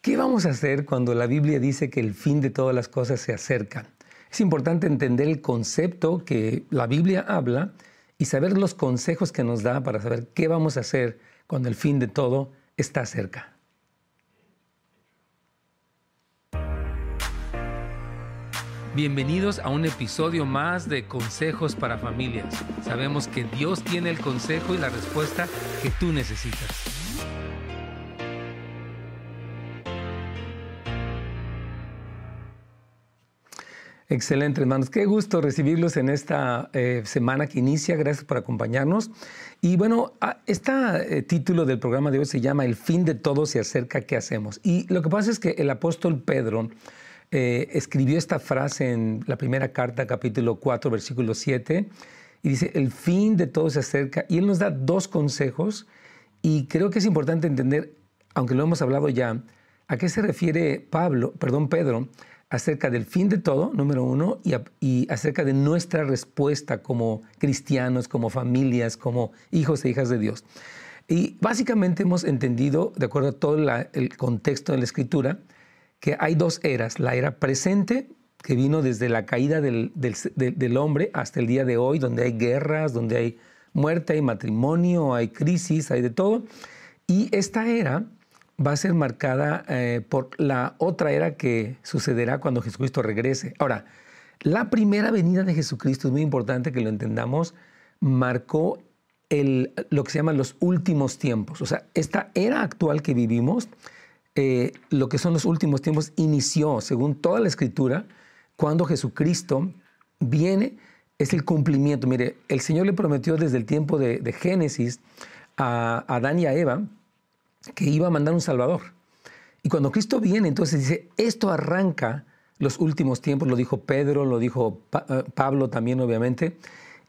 ¿Qué vamos a hacer cuando la Biblia dice que el fin de todas las cosas se acerca? Es importante entender el concepto que la Biblia habla y saber los consejos que nos da para saber qué vamos a hacer cuando el fin de todo está cerca. Bienvenidos a un episodio más de Consejos para Familias. Sabemos que Dios tiene el consejo y la respuesta que tú necesitas. Excelente, hermanos. Qué gusto recibirlos en esta eh, semana que inicia. Gracias por acompañarnos. Y bueno, este título del programa de hoy se llama El fin de todo se acerca, ¿qué hacemos? Y lo que pasa es que el apóstol Pedro eh, escribió esta frase en la primera carta, capítulo 4, versículo 7, y dice, el fin de todo se acerca. Y él nos da dos consejos y creo que es importante entender, aunque lo hemos hablado ya, a qué se refiere Pablo, perdón, Pedro, acerca del fin de todo, número uno, y, acerca de nuestra respuesta como cristianos, como familias, como hijos e hijas de Dios. Y básicamente hemos entendido, de acuerdo a todo el contexto de la escritura, que hay dos eras, la era presente, que vino desde la caída del, hombre hasta el día de hoy, donde hay guerras, donde hay muerte, hay matrimonio, hay crisis, hay de todo. Y esta era va a ser marcada eh, por la otra era que sucederá cuando Jesucristo regrese. Ahora, la primera venida de Jesucristo, es muy importante que lo entendamos, marcó el, lo que se llama los últimos tiempos. O sea, esta era actual que vivimos, eh, lo que son los últimos tiempos, inició, según toda la escritura, cuando Jesucristo viene, es el cumplimiento. Mire, el Señor le prometió desde el tiempo de, de Génesis a Adán y a Eva, que iba a mandar un Salvador. Y cuando Cristo viene, entonces dice, esto arranca los últimos tiempos, lo dijo Pedro, lo dijo eh, Pablo también, obviamente.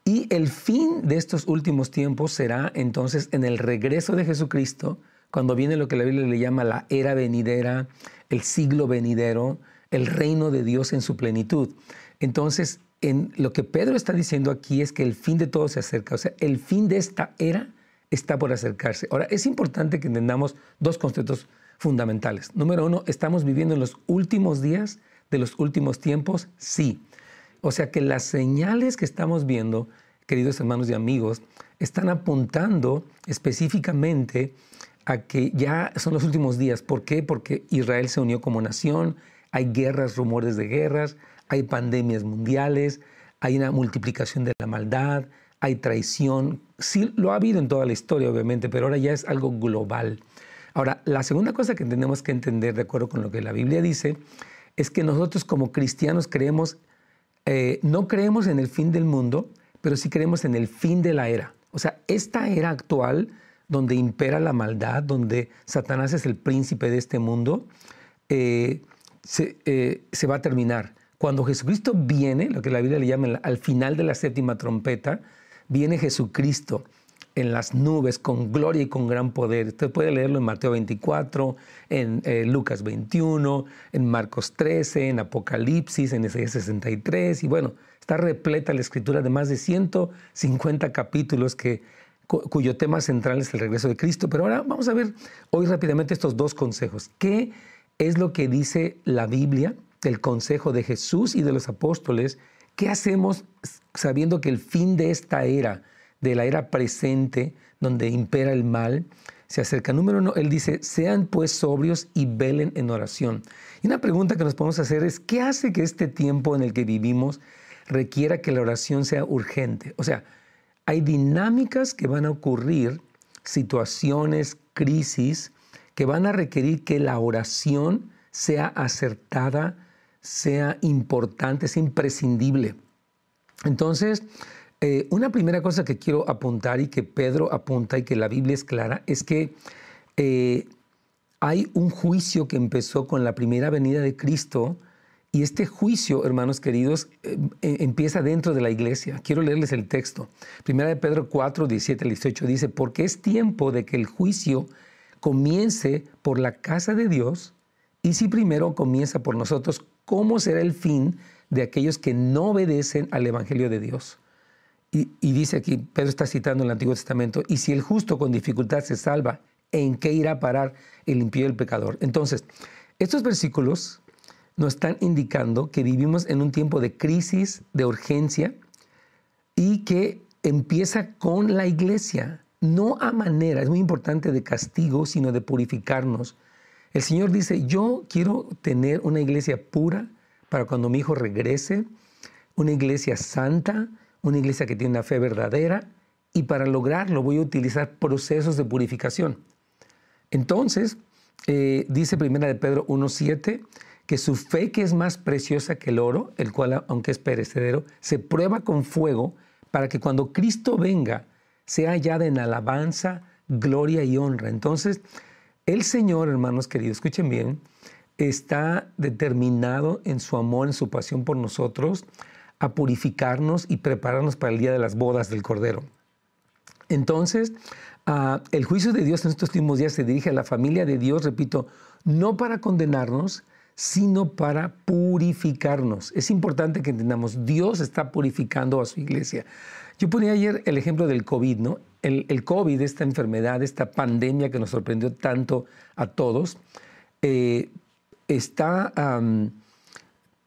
Y el fin de estos últimos tiempos será entonces en el regreso de Jesucristo, cuando viene lo que la Biblia le llama la era venidera, el siglo venidero, el reino de Dios en su plenitud. Entonces, en lo que Pedro está diciendo aquí es que el fin de todo se acerca, o sea, el fin de esta era está por acercarse. Ahora, es importante que entendamos dos conceptos fundamentales. Número uno, ¿estamos viviendo en los últimos días de los últimos tiempos? Sí. O sea que las señales que estamos viendo, queridos hermanos y amigos, están apuntando específicamente a que ya son los últimos días. ¿Por qué? Porque Israel se unió como nación, hay guerras, rumores de guerras, hay pandemias mundiales, hay una multiplicación de la maldad, hay traición. Sí, lo ha habido en toda la historia, obviamente, pero ahora ya es algo global. Ahora, la segunda cosa que tenemos que entender, de acuerdo con lo que la Biblia dice, es que nosotros como cristianos creemos, eh, no creemos en el fin del mundo, pero sí creemos en el fin de la era. O sea, esta era actual, donde impera la maldad, donde Satanás es el príncipe de este mundo, eh, eh, se, va a terminar. Cuando Jesucristo viene, lo que la Biblia le llama al final de la séptima trompeta, viene Jesucristo en las nubes con gloria y con gran poder. Usted puede leerlo en Mateo 24, en eh, Lucas 21, en Marcos 13, en Apocalipsis, en Isaías 63. Y bueno, está repleta la escritura de más de 150 capítulos que, cuyo tema central es el regreso de Cristo. Pero ahora vamos a ver hoy rápidamente estos dos consejos. ¿Qué es lo que dice la Biblia, el consejo de Jesús y de los apóstoles? ¿Qué hacemos sabiendo que el fin de esta era, de la era presente, donde impera el mal, se acerca? Número uno, él dice, sean pues sobrios y velen en oración. Y una pregunta que nos podemos hacer es, ¿qué hace que este tiempo en el que vivimos requiera que la oración sea urgente? O sea, hay dinámicas que van a ocurrir, situaciones, crisis, que van a requerir que la oración sea acertada, sea importante, sea imprescindible. Entonces, eh, una primera cosa que quiero apuntar y que Pedro apunta y que la Biblia es clara es que eh, hay un juicio que empezó con la primera venida de Cristo y este juicio, hermanos queridos, eh, empieza dentro de la iglesia. Quiero leerles el texto. Primera de Pedro 4, 17 al 18 dice, porque es tiempo de que el juicio comience por la casa de Dios y si primero comienza por nosotros, ¿cómo será el fin de aquellos que no obedecen al Evangelio de Dios? Y, dice aquí, Pedro está citando el Antiguo Testamento, y si el justo con dificultad se salva, ¿en qué irá a parar el impío y el pecador? Entonces, Estos versículos nos están indicando que vivimos en un tiempo de crisis, de urgencia, y que empieza con la iglesia, no a manera, es muy importante, de castigo, sino de purificarnos. El Señor dice, yo quiero tener una iglesia pura para cuando mi hijo regrese, una iglesia santa, una iglesia que tiene una fe verdadera, y para lograrlo voy a utilizar procesos de purificación. Entonces, eh, dice Primera de Pedro 1.7, que su fe que es más preciosa que el oro, el cual aunque es perecedero, se prueba con fuego para que cuando Cristo venga sea hallada en alabanza, gloria y honra. Entonces, el Señor, hermanos queridos, escuchen bien, está determinado en su amor, en su pasión por nosotros, a purificarnos y prepararnos para el día de las bodas del Cordero. Entonces, ah, el juicio de Dios en estos últimos días se dirige a la familia de Dios, repito, no para condenarnos, sino para purificarnos. Es importante que entendamos, Dios está purificando a su iglesia. Yo ponía ayer el ejemplo del COVID, ¿no? El, COVID, esta enfermedad, esta pandemia que nos sorprendió tanto a todos, eh, está,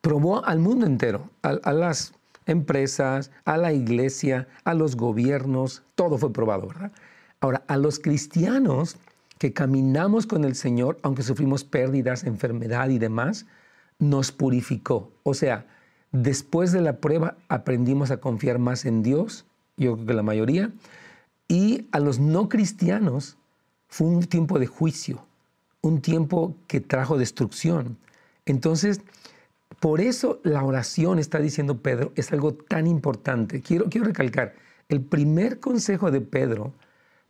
probó al mundo entero, a las empresas, a la iglesia, a los gobiernos, todo fue probado, ¿verdad? Ahora, a los cristianos que caminamos con el Señor, aunque sufrimos pérdidas, enfermedad y demás, nos purificó. O sea, después de la prueba aprendimos a confiar más en Dios, yo creo que la mayoría, y a los no cristianos fue un tiempo de juicio, un tiempo que trajo destrucción. Entonces, por eso la oración, está diciendo Pedro, es algo tan importante. Quiero, quiero recalcar, el primer consejo de Pedro,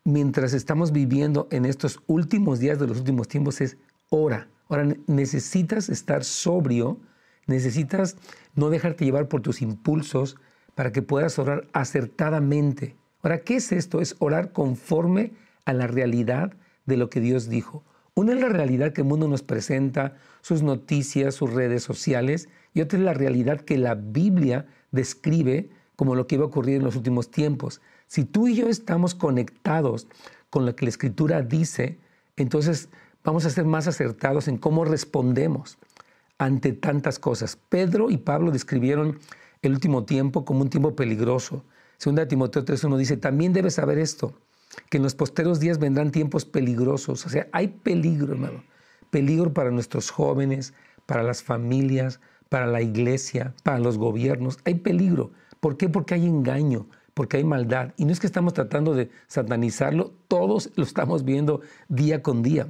mientras estamos viviendo en estos últimos días de los últimos tiempos, es ora. Ahora necesitas estar sobrio, necesitas no dejarte llevar por tus impulsos para que puedas orar acertadamente. Ahora, ¿qué es esto? Es orar conforme a la realidad de lo que Dios dijo. Una es la realidad que el mundo nos presenta, sus noticias, sus redes sociales, y otra es la realidad que la Biblia describe como lo que iba a ocurrir en los últimos tiempos. Si tú y yo estamos conectados con lo que la Escritura dice, entonces vamos a ser más acertados en cómo respondemos ante tantas cosas. Pedro y Pablo describieron el último tiempo como un tiempo peligroso. Segunda Timoteo 3.1 dice, también debes saber esto, que en los posteros días vendrán tiempos peligrosos. O sea, hay peligro, hermano. Peligro para nuestros jóvenes, para las familias, para la iglesia, para los gobiernos. Hay peligro. ¿Por qué? Porque hay engaño, porque hay maldad. Y no es que estamos tratando de satanizarlo, todos lo estamos viendo día con día.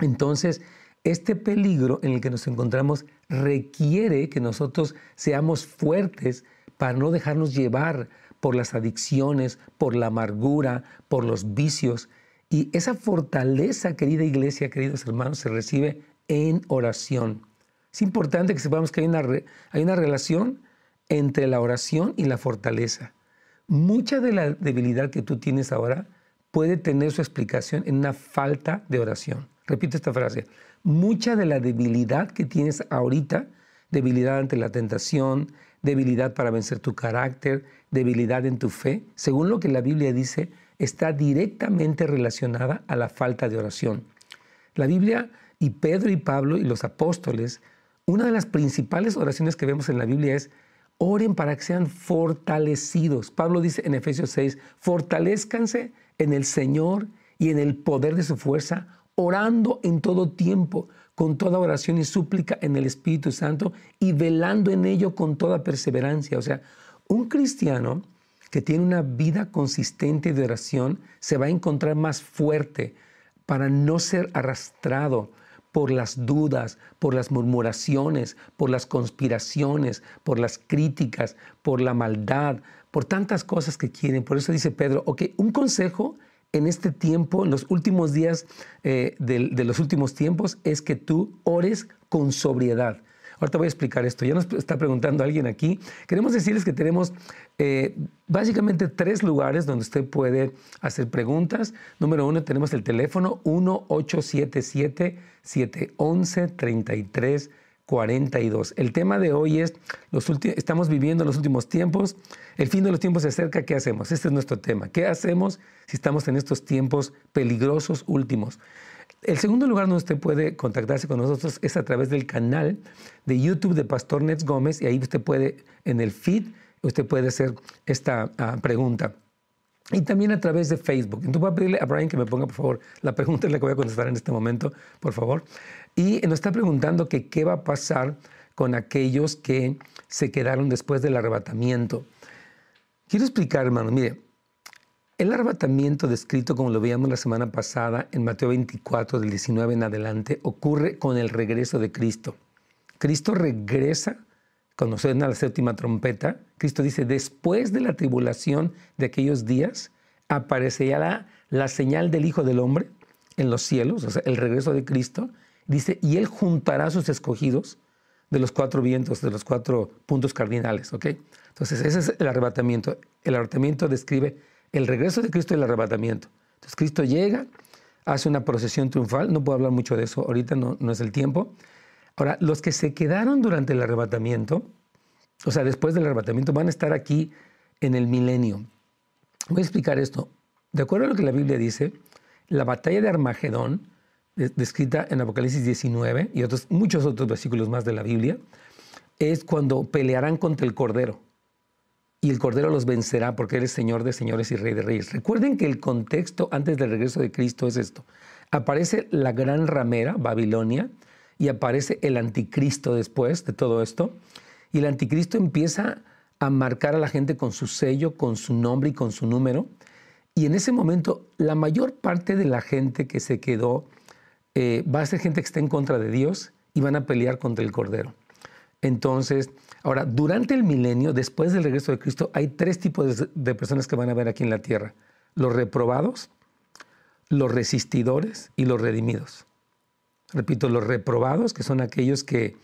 Entonces, este peligro en el que nos encontramos requiere que nosotros seamos fuertes para no dejarnos llevar por las adicciones, por la amargura, por los vicios. Y esa fortaleza, querida iglesia, queridos hermanos, se recibe en oración. Es importante que sepamos que hay una, hay una relación entre la oración y la fortaleza. Mucha de la debilidad que tú tienes ahora puede tener su explicación en una falta de oración. Repito esta frase. Mucha de la debilidad que tienes ahorita, debilidad ante la tentación, debilidad para vencer tu carácter, debilidad en tu fe, según lo que la Biblia dice, está directamente relacionada a la falta de oración. La Biblia y Pedro y Pablo y los apóstoles, una de las principales oraciones que vemos en la Biblia es, oren para que sean fortalecidos. Pablo dice en Efesios 6, fortalezcanse en el Señor y en el poder de su fuerza, orando en todo tiempo con toda oración y súplica en el Espíritu Santo y velando en ello con toda perseverancia. O sea, un cristiano que tiene una vida consistente de oración se va a encontrar más fuerte para no ser arrastrado por las dudas, por las murmuraciones, por las conspiraciones, por las críticas, por la maldad, por tantas cosas que quieren. Por eso dice Pedro, ok, un consejo en este tiempo, en los últimos días eh, de, los últimos tiempos, es que tú ores con sobriedad. Ahorita voy a explicar esto. Ya nos está preguntando alguien aquí. Queremos decirles que tenemos eh, básicamente tres lugares donde usted puede hacer preguntas. Número uno, tenemos el teléfono 1877-711-33 42. El tema de hoy es, los estamos viviendo los últimos tiempos, el fin de los tiempos se acerca, ¿qué hacemos? Este es nuestro tema. ¿Qué hacemos si estamos en estos tiempos peligrosos últimos? El segundo lugar donde usted puede contactarse con nosotros es a través del canal de YouTube de Pastor Nets Gómez y ahí usted puede, en el feed, usted puede hacer esta ah, pregunta. Y también a través de Facebook. Entonces voy a pedirle a Brian que me ponga, por favor, la pregunta es la que voy a contestar en este momento, por favor. Y nos está preguntando qué va a pasar con aquellos que se quedaron después del arrebatamiento. Quiero explicar, hermano, mire, el arrebatamiento descrito como lo veíamos la semana pasada en Mateo 24 del 19 en adelante ocurre con el regreso de Cristo. Cristo regresa cuando suena la séptima trompeta, Cristo dice, después de la tribulación de aquellos días, aparecerá la, la señal del Hijo del Hombre en los cielos, o sea, el regreso de Cristo. Dice, y Él juntará a sus escogidos de los cuatro vientos, de los cuatro puntos cardinales, ¿ok? Entonces, ese es el arrebatamiento. El arrebatamiento describe el regreso de Cristo y el arrebatamiento. Entonces, Cristo llega, hace una procesión triunfal, no puedo hablar mucho de eso, ahorita no, no es el tiempo, Ahora, los que se quedaron durante el arrebatamiento, o sea, después del arrebatamiento, van a estar aquí en el milenio. Voy a explicar esto. De acuerdo a lo que la Biblia dice, la batalla de Armagedón, descrita en Apocalipsis 19 y otros, muchos otros versículos más de la Biblia, es cuando pelearán contra el Cordero. Y el Cordero los vencerá porque Él es Señor de señores y Rey de reyes. Recuerden que el contexto antes del regreso de Cristo es esto. Aparece la gran ramera, Babilonia, y aparece el anticristo después de todo esto. Y el anticristo empieza a marcar a la gente con su sello, con su nombre y con su número. Y en ese momento la mayor parte de la gente que se quedó eh, va a ser gente que está en contra de Dios y van a pelear contra el Cordero. Entonces, ahora, durante el milenio, después del regreso de Cristo, hay tres tipos de personas que van a ver aquí en la tierra. Los reprobados, los resistidores y los redimidos repito, los reprobados, que son aquellos que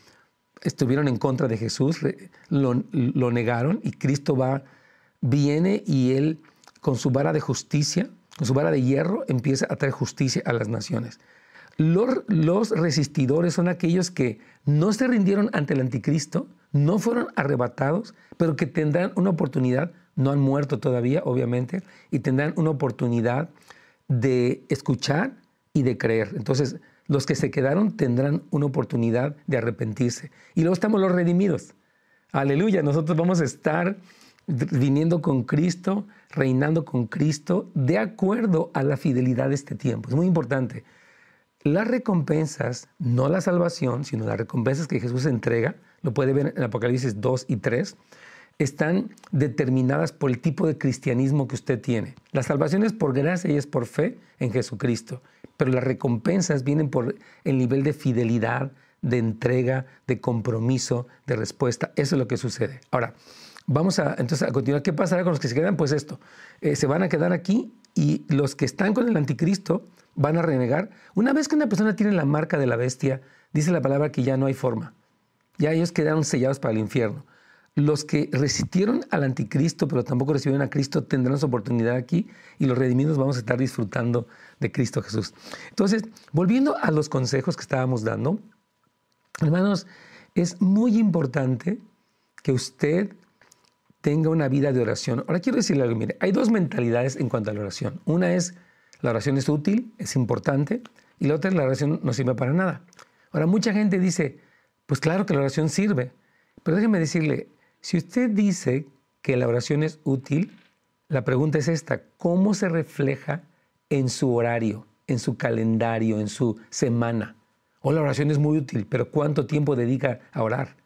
estuvieron en contra de Jesús, lo, negaron y Cristo va, viene y él con su vara de justicia, con su vara de hierro, empieza a traer justicia a las naciones. Los, resistidores son aquellos que no se rindieron ante el anticristo, no fueron arrebatados, pero que tendrán una oportunidad, no han muerto todavía, obviamente, y tendrán una oportunidad de escuchar y de creer. Entonces, los que se quedaron tendrán una oportunidad de arrepentirse. Y luego estamos los redimidos. Aleluya, nosotros vamos a estar viniendo con Cristo, reinando con Cristo, de acuerdo a la fidelidad de este tiempo. Es muy importante. Las recompensas, no la salvación, sino las recompensas que Jesús entrega, lo puede ver en Apocalipsis 2 y 3, están determinadas por el tipo de cristianismo que usted tiene. La salvación es por gracia y es por fe en Jesucristo, pero las recompensas vienen por el nivel de fidelidad, de entrega, de compromiso, de respuesta. Eso es lo que sucede. Ahora, vamos a, entonces, a continuar. ¿Qué pasará con los que se quedan? Pues esto, eh, se van a quedar aquí y los que están con el anticristo van a renegar. Una vez que una persona tiene la marca de la bestia, dice la palabra que ya no hay forma. Ya ellos quedaron sellados para el infierno. Los que resistieron al anticristo, pero tampoco recibieron a Cristo, tendrán su oportunidad aquí y los redimidos vamos a estar disfrutando de Cristo Jesús. Entonces, volviendo a los consejos que estábamos dando, hermanos, es muy importante que usted tenga una vida de oración. Ahora quiero decirle algo, mire, hay dos mentalidades en cuanto a la oración. Una es, la oración es útil, es importante, y la otra es, la oración no sirve para nada. Ahora, mucha gente dice, pues claro que la oración sirve, pero déjeme decirle, si usted dice que la oración es útil, la pregunta es esta, ¿cómo se refleja en su horario, en su calendario, en su semana? O la oración es muy útil, pero ¿cuánto tiempo dedica a orar?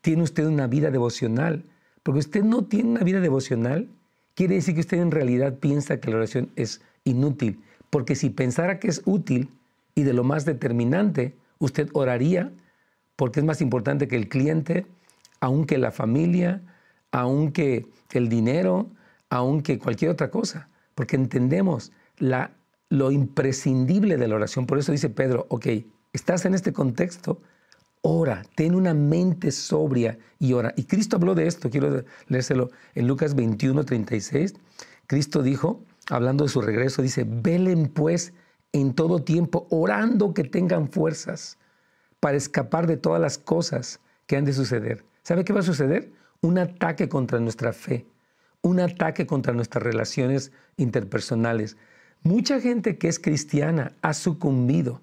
¿Tiene usted una vida devocional? Porque usted no tiene una vida devocional, quiere decir que usted en realidad piensa que la oración es inútil. Porque si pensara que es útil y de lo más determinante, usted oraría porque es más importante que el cliente, aunque la familia, aunque el dinero, aunque cualquier otra cosa, porque entendemos la, lo imprescindible de la oración. Por eso dice Pedro, ok, estás en este contexto, ora, ten una mente sobria y ora. Y Cristo habló de esto, quiero leérselo en Lucas 21, 36. Cristo dijo, hablando de su regreso, dice, velen pues en todo tiempo, orando que tengan fuerzas para escapar de todas las cosas que han de suceder. ¿Sabe qué va a suceder? Un ataque contra nuestra fe, un ataque contra nuestras relaciones interpersonales. Mucha gente que es cristiana ha sucumbido,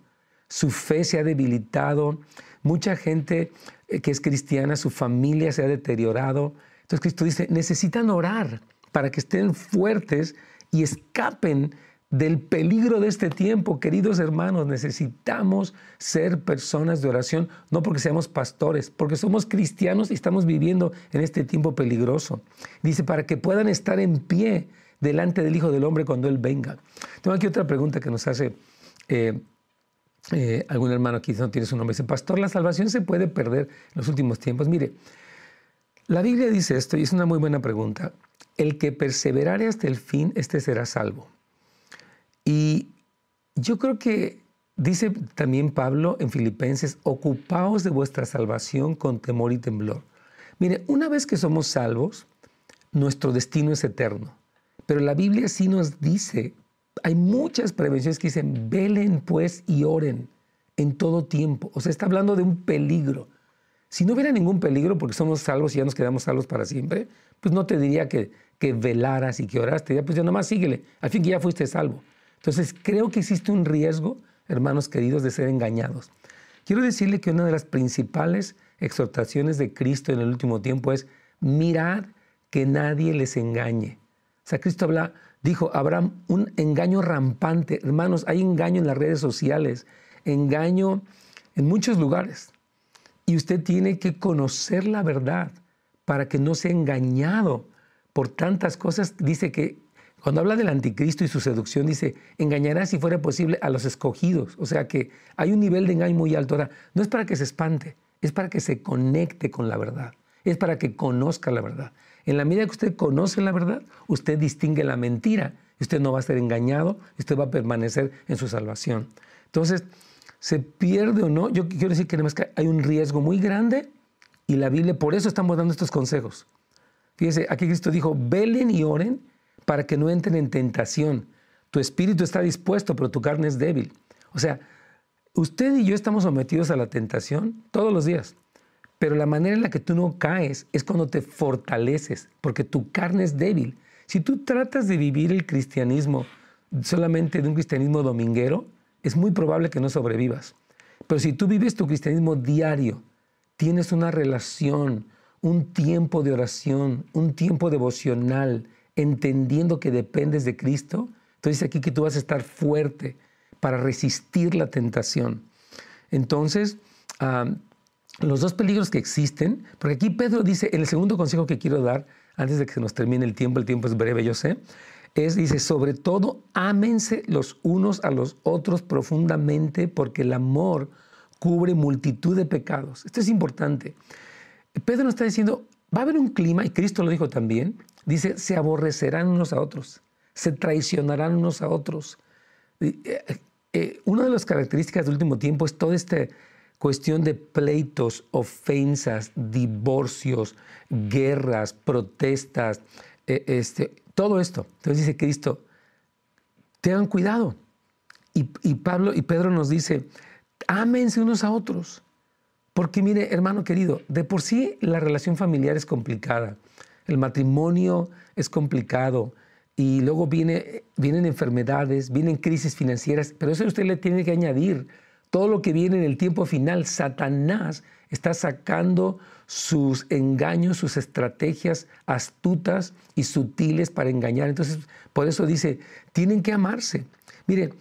su fe se ha debilitado, mucha gente eh, que es cristiana, su familia se ha deteriorado. Entonces Cristo dice, necesitan orar para que estén fuertes y escapen del peligro de este tiempo, queridos hermanos, necesitamos ser personas de oración, no porque seamos pastores, porque somos cristianos y estamos viviendo en este tiempo peligroso. Dice, para que puedan estar en pie delante del Hijo del Hombre cuando Él venga. Tengo aquí otra pregunta que nos hace eh, eh, algún hermano aquí, no tiene su nombre. Dice, pastor, la salvación se puede perder en los últimos tiempos. Mire, la Biblia dice esto y es una muy buena pregunta. El que perseverare hasta el fin, este será salvo. Y yo creo que dice también Pablo en Filipenses, ocupaos de vuestra salvación con temor y temblor. Mire, una vez que somos salvos, nuestro destino es eterno. Pero la Biblia sí nos dice, hay muchas prevenciones que dicen, velen pues y oren en todo tiempo. O sea, está hablando de un peligro. Si no hubiera ningún peligro porque somos salvos y ya nos quedamos salvos para siempre, pues no te diría que, que velaras y que oraras, te diría, pues ya nomás síguele, al fin que ya fuiste salvo. Entonces, creo que existe un riesgo, hermanos queridos, de ser engañados. Quiero decirle que una de las principales exhortaciones de Cristo en el último tiempo es mirar que nadie les engañe. O sea, Cristo habla, dijo, habrá un engaño rampante. Hermanos, hay engaño en las redes sociales, engaño en muchos lugares. Y usted tiene que conocer la verdad para que no sea engañado por tantas cosas. Dice que cuando habla del anticristo y su seducción, dice, engañará si fuera posible a los escogidos. O sea que hay un nivel de engaño muy alto. Ahora, no es para que se espante, es para que se conecte con la verdad, es para que conozca la verdad. En la medida que usted conoce la verdad, usted distingue la mentira. Usted no va a ser engañado, usted va a permanecer en su salvación. Entonces, se pierde o no, yo quiero decir que hay un riesgo muy grande y la Biblia, por eso estamos dando estos consejos. Fíjese, aquí Cristo dijo, velen y oren para que no entren en tentación. Tu espíritu está dispuesto, pero tu carne es débil. O sea, usted y yo estamos sometidos a la tentación todos los días, pero la manera en la que tú no caes es cuando te fortaleces, porque tu carne es débil. Si tú tratas de vivir el cristianismo solamente de un cristianismo dominguero, es muy probable que no sobrevivas. Pero si tú vives tu cristianismo diario, tienes una relación, un tiempo de oración, un tiempo devocional, entendiendo que dependes de Cristo, entonces aquí que tú vas a estar fuerte para resistir la tentación. Entonces, los dos peligros que existen, porque aquí Pedro dice, en el segundo consejo que quiero dar, antes de que se nos termine el tiempo, el tiempo es breve, yo sé, es, dice, sobre todo, ámense los unos a los otros profundamente, porque el amor cubre multitud de pecados. Esto es importante. Pedro nos está diciendo, va a haber un clima, y Cristo lo dijo también, Dice, se aborrecerán unos a otros, se traicionarán unos a otros. Eh, eh, una de las características del último tiempo es toda esta cuestión de pleitos, ofensas, divorcios, guerras, protestas, eh, este, todo esto. Entonces dice Cristo, tengan cuidado. Y, y, Pablo y Pedro nos dice, ámense unos a otros. Porque mire, hermano querido, de por sí la relación familiar es complicada. El matrimonio es complicado y luego viene, vienen enfermedades, vienen crisis financieras, pero eso usted le tiene que añadir todo lo que viene en el tiempo final. Satanás está sacando sus engaños, sus estrategias astutas y sutiles para engañar. Entonces, por eso dice, tienen que amarse. Mire,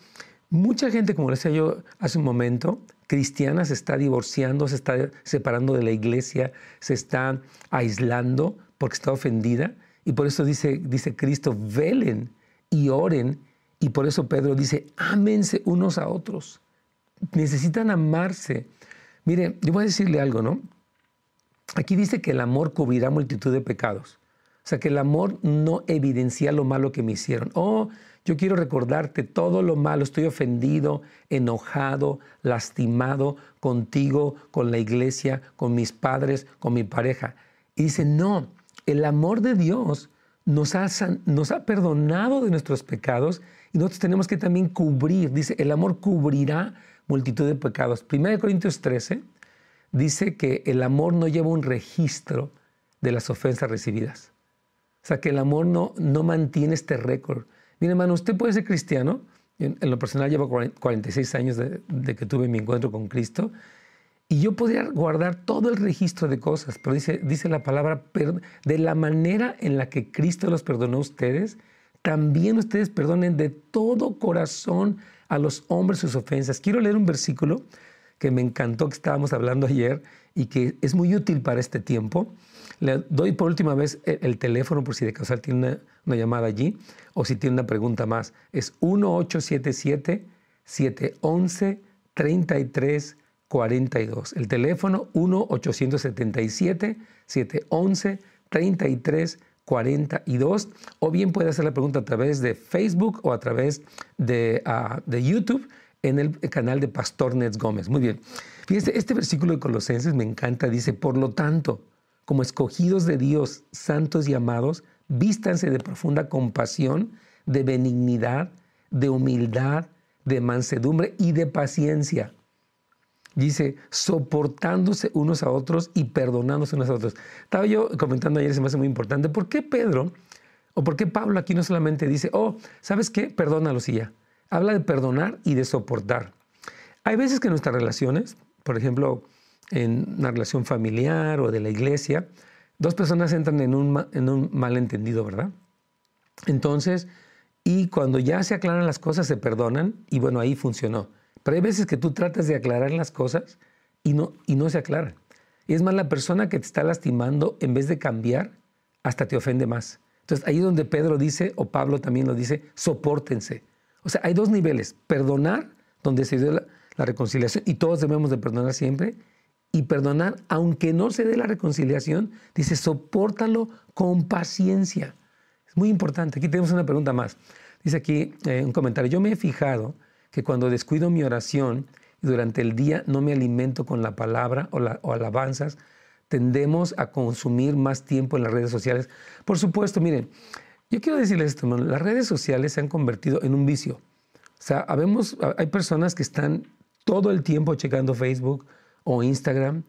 mucha gente, como decía yo hace un momento, cristiana se está divorciando, se está separando de la iglesia, se está aislando porque está ofendida. Y por eso dice, dice Cristo, velen y oren. Y por eso Pedro dice, ámense unos a otros. Necesitan amarse. Mire, yo voy a decirle algo, ¿no? Aquí dice que el amor cubrirá multitud de pecados. O sea, que el amor no evidencia lo malo que me hicieron. Oh, yo quiero recordarte todo lo malo. Estoy ofendido, enojado, lastimado contigo, con la iglesia, con mis padres, con mi pareja. Y dice, no, el amor de Dios nos ha, nos ha perdonado de nuestros pecados y nosotros tenemos que también cubrir, dice, el amor cubrirá multitud de pecados. 1 Corintios 13, dice que el amor no lleva un registro de las ofensas recibidas. O sea, que el amor no, no mantiene este récord. Mire, hermano, usted puede ser cristiano. En, lo personal llevo 46 años de, que tuve mi encuentro con Cristo. Y yo podría guardar todo el registro de cosas, pero dice, dice la palabra, de la manera en la que Cristo los perdonó a ustedes, también ustedes perdonen de todo corazón a los hombres sus ofensas. Quiero leer un versículo que me encantó que estábamos hablando ayer y que es muy útil para este tiempo. Le doy por última vez el, teléfono por si de casual tiene una, una, llamada allí o si tiene una pregunta más. Es 1877-711-3342. El teléfono 1-877-711-3342. O bien puede hacer la pregunta a través de Facebook o a través de, uh, de YouTube en el canal de Pastor Nets Gómez. Muy bien. Fíjense, este versículo de Colosenses me encanta. Dice, por lo tanto, como escogidos de Dios, santos y amados, vístanse de profunda compasión, de benignidad, de humildad, de mansedumbre y de paciencia. Dice, soportándose unos a otros y perdonándose unos a otros. Estaba yo comentando ayer, se me hace muy importante, ¿por qué Pedro o por qué Pablo aquí no solamente dice, oh, ¿sabes qué? Perdónalos y ya. Habla de perdonar y de soportar. Hay veces que nuestras relaciones, por ejemplo, en una relación familiar o de la iglesia, dos personas entran en un, en un malentendido, ¿verdad? Entonces, y cuando ya se aclaran las cosas, se perdonan y bueno, ahí funcionó. Pero hay veces que tú tratas de aclarar las cosas y no, y no se aclaran. Y es más, la persona que te está lastimando, en vez de cambiar, hasta te ofende más. Entonces, ahí es donde Pedro dice, o Pablo también lo dice, soportense. O sea, hay dos niveles, perdonar, donde se dio la, reconciliación, y todos debemos de perdonar siempre, y perdonar, aunque no se dé la reconciliación, dice, sopórtalo con paciencia. Es muy importante. Aquí tenemos una pregunta más. Dice aquí eh, un comentario, yo me he fijado que cuando descuido mi oración y durante el día no me alimento con la palabra o, alabanzas, tendemos a consumir más tiempo en las redes sociales. Por supuesto, miren, yo quiero decirles esto, las redes sociales se han convertido en un vicio. O sea, hay personas que están todo el tiempo checando Facebook o Instagram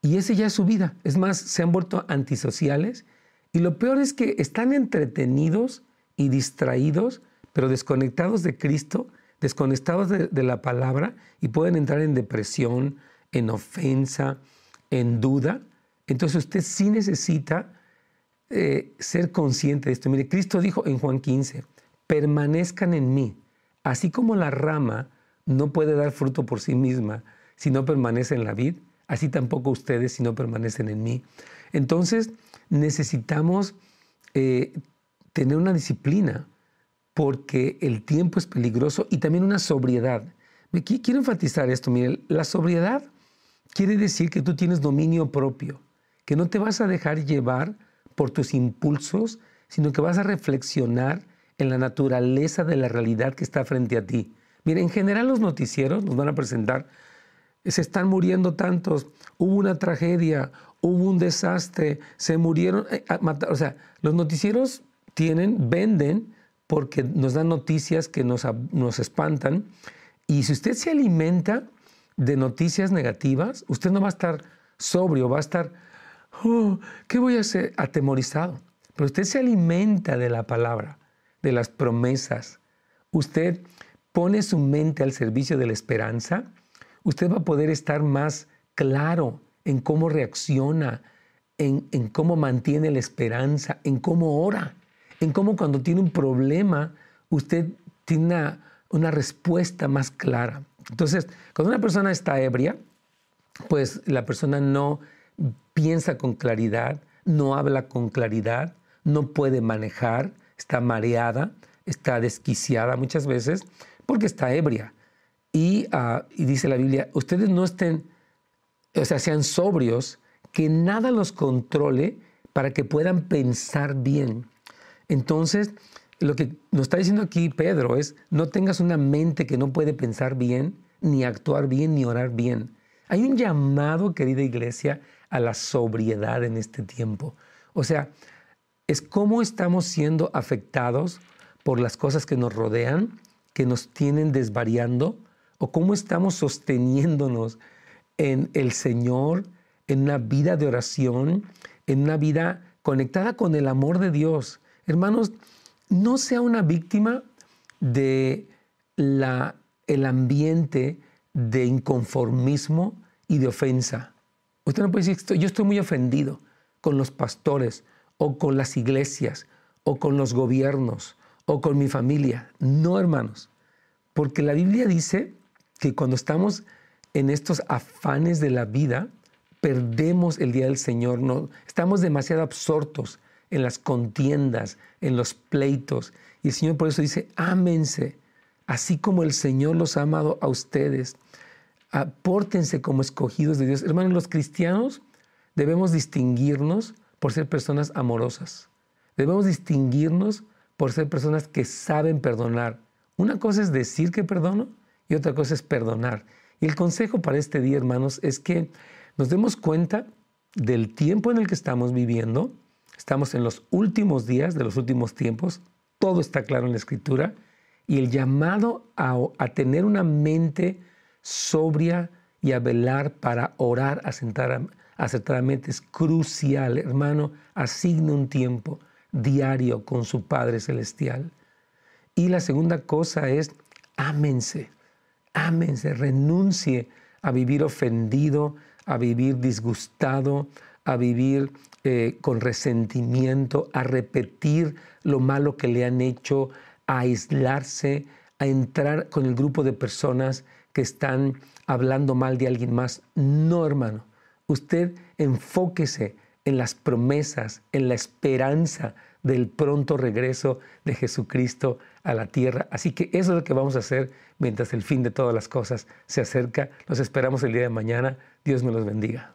y ese ya es su vida. Es más, se han vuelto antisociales y lo peor es que están entretenidos y distraídos, pero desconectados de Cristo, desconectados de, la palabra y pueden entrar en depresión, en ofensa, en duda. Entonces usted sí necesita eh, ser consciente de esto. Mire, Cristo dijo en Juan 15, permanezcan en mí, así como la rama no puede dar fruto por sí misma si no permanece en la vid, así tampoco ustedes si no permanecen en mí. Entonces necesitamos eh, tener una disciplina porque el tiempo es peligroso y también una sobriedad. Quiero enfatizar esto, mire, la sobriedad quiere decir que tú tienes dominio propio, que no te vas a dejar llevar por tus impulsos, sino que vas a reflexionar en la naturaleza de la realidad que está frente a ti. Mira, en general los noticieros nos van a presentar, se están muriendo tantos, hubo una tragedia, hubo un desastre, se murieron, eh, o sea, los noticieros tienen, venden porque nos dan noticias que nos, nos espantan y si usted se alimenta de noticias negativas, usted no va a estar sobrio, va a estar oh, ¿qué voy a hacer? Atemorizado. Pero usted se alimenta de la palabra, de las promesas. Usted pone su mente al servicio de la esperanza. Usted va a poder estar más claro en cómo reacciona, en, cómo mantiene la esperanza, en cómo ora, en cómo cuando tiene un problema, usted tiene una, respuesta más clara. Entonces, cuando una persona está ebria, pues la persona no piensa con claridad, no habla con claridad, no puede manejar, está mareada, está desquiciada muchas veces porque está ebria. Y, ah, y, dice la Biblia, ustedes no estén, o sea, sean sobrios, que nada los controle para que puedan pensar bien. Entonces, lo que nos está diciendo aquí Pedro es, no tengas una mente que no puede pensar bien, ni actuar bien, ni orar bien. Hay un llamado, querida iglesia, a la sobriedad en este tiempo. O sea, es cómo estamos siendo afectados por las cosas que nos rodean, que nos tienen desvariando, o cómo estamos sosteniéndonos en el Señor, en una vida de oración, en una vida conectada con el amor de Dios. Hermanos, no sea una víctima de la, el ambiente de inconformismo y de ofensa. Usted no puede decir, yo estoy muy ofendido con los pastores o con las iglesias o con los gobiernos o con mi familia. No, hermanos, porque la Biblia dice que cuando estamos en estos afanes de la vida, perdemos el día del Señor, no, estamos demasiado absortos en las contiendas, en los pleitos. Y el Señor por eso dice, ámense, así como el Señor los ha amado a ustedes. Apórtense como escogidos de Dios. Hermanos, los cristianos debemos distinguirnos por ser personas amorosas. Debemos distinguirnos por ser personas que saben perdonar. Una cosa es decir que perdono y otra cosa es perdonar. Y el consejo para este día, hermanos, es que nos demos cuenta del tiempo en el que estamos viviendo. Estamos en los últimos días de los últimos tiempos. Todo está claro en la escritura. Y el llamado a, tener una mente sobria y a velar para orar acertadamente es crucial. Hermano, asigne un tiempo diario con su Padre Celestial. Y la segunda cosa es, ámense, ámense, renuncie a vivir ofendido, a vivir disgustado, a vivir eh, con resentimiento, a repetir lo malo que le han hecho, a aislarse, a entrar con el grupo de personas que están hablando mal de alguien más. No, hermano. Usted enfóquese en las promesas, en la esperanza del pronto regreso de Jesucristo a la tierra. Así que eso es lo que vamos a hacer mientras el fin de todas las cosas se acerca. Los esperamos el día de mañana. Dios me los bendiga.